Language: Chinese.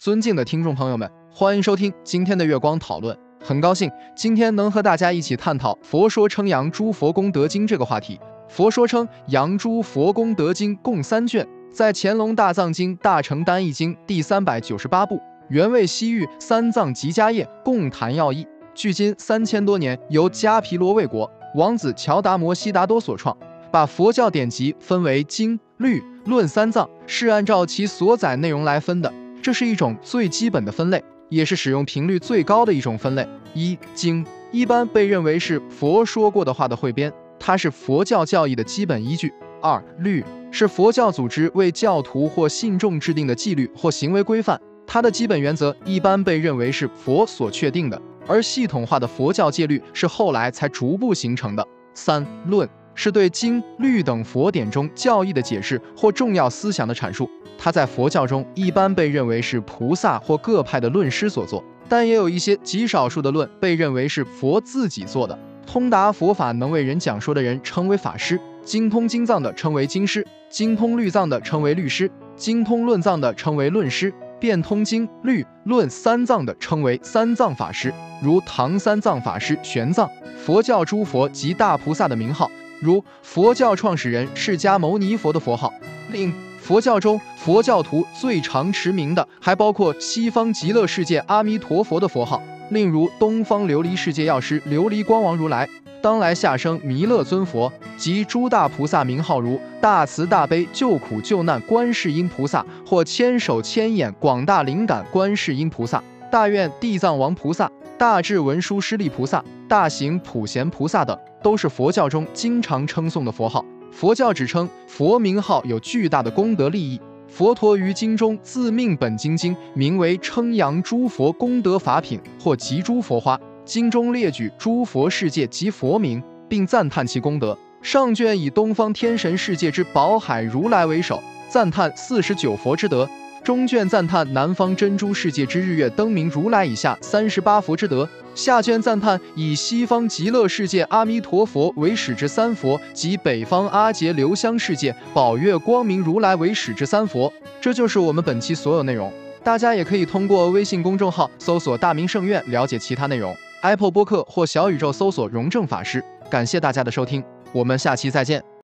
尊敬的听众朋友们，欢迎收听今天的月光讨论。很高兴今天能和大家一起探讨《佛说称扬诸佛功德经》这个话题。《佛说称扬诸佛功德经》共三卷，在乾隆大藏经大乘单义经第三百九十八部，原为西域三藏集家业，共谈要义。距今三千多年，由迦毗罗卫国王子乔达摩悉达多所创，把佛教典籍分为经、律、论三藏，是按照其所载内容来分的。这是一种最基本的分类，也是使用频率最高的一种分类。一经一般被认为是佛说过的话的汇编，它是佛教教义的基本依据。二律是佛教组织为教徒或信众制定的纪律或行为规范，它的基本原则一般被认为是佛所确定的，而系统化的佛教戒律是后来才逐步形成的。三论。是对经律等佛典中教义的解释或重要思想的阐述。它在佛教中一般被认为是菩萨或各派的论师所作，但也有一些极少数的论被认为是佛自己做的。通达佛法能为人讲说的人称为法师，精通经藏的称为经师，精通律藏的称为律师，精通论藏的称为论师，变通经律论三藏的称为三藏法师。如唐三藏法师玄奘，佛教诸佛及大菩萨的名号。如佛教创始人释迦牟尼佛的佛号，令佛教中佛教徒最常持名的，还包括西方极乐世界阿弥陀佛的佛号。另如东方琉璃世界药师琉璃光王如来，当来下生弥勒尊佛及诸大菩萨名号，如大慈大悲救苦救难观世音菩萨，或千手千眼广大灵感观世音菩萨，大愿地藏王菩萨，大智文殊师利菩萨，大行普贤菩萨等。都是佛教中经常称颂的佛号。佛教只称佛名号有巨大的功德利益。佛陀于经中自命本经经名为称扬诸佛功德法品或集诸佛花，经中列举诸佛世界及佛名，并赞叹其功德。上卷以东方天神世界之宝海如来为首，赞叹四十九佛之德。中卷赞叹南方珍珠世界之日月灯明如来以下三十八佛之德，下卷赞叹以西方极乐世界阿弥陀佛为始之三佛及北方阿杰留香世界宝月光明如来为始之三佛。这就是我们本期所有内容，大家也可以通过微信公众号搜索“大明圣院”了解其他内容，Apple 播客或小宇宙搜索“荣正法师”。感谢大家的收听，我们下期再见。